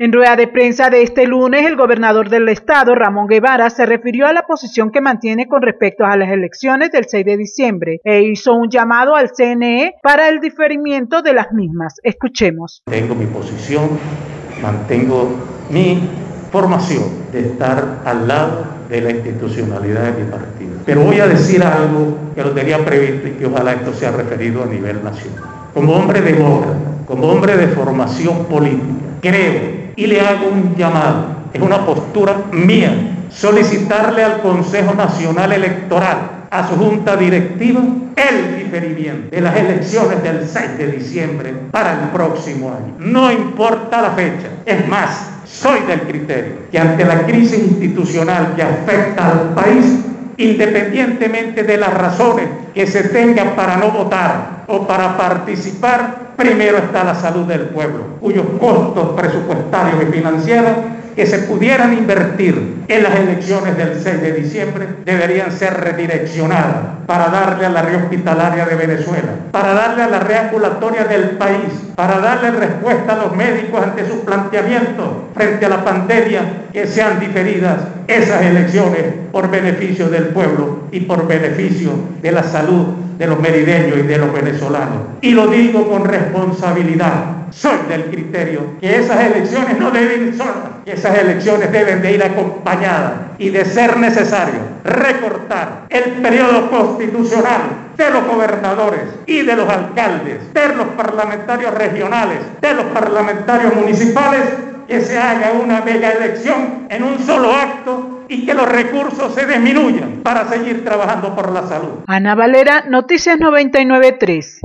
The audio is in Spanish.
En rueda de prensa de este lunes, el gobernador del estado, Ramón Guevara, se refirió a la posición que mantiene con respecto a las elecciones del 6 de diciembre e hizo un llamado al CNE para el diferimiento de las mismas. Escuchemos. Tengo mi posición, mantengo mi formación de estar al lado de la institucionalidad de mi partido. Pero voy a decir algo que lo tenía previsto y que ojalá esto sea referido a nivel nacional. Como hombre demócrata, como hombre de formación política, creo y le hago un llamado, es una postura mía, solicitarle al Consejo Nacional Electoral, a su junta directiva, el diferimiento de las elecciones del 6 de diciembre para el próximo año. No importa la fecha, es más, soy del criterio que ante la crisis institucional que afecta al país, independientemente de las razones que se tengan para no votar o para participar, primero está la salud del pueblo, cuyos costos presupuestarios y financieros que se pudieran invertir en las elecciones del 6 de diciembre deberían ser redireccionadas para darle a la red hospitalaria de Venezuela, para darle a la red ambulatoria del país, para darle respuesta a los médicos ante sus planteamientos frente a la pandemia, que sean diferidas esas elecciones por beneficio del pueblo y por beneficio de la salud de los merideños y de los venezolanos. Y lo digo con responsabilidad. Soy del criterio que esas elecciones no deben ir que esas elecciones deben de ir acompañadas y de ser necesario recortar el periodo constitucional de los gobernadores y de los alcaldes, de los parlamentarios regionales, de los parlamentarios municipales, que se haga una mega elección en un solo acto y que los recursos se disminuyan para seguir trabajando por la salud. Ana Valera, Noticias 993.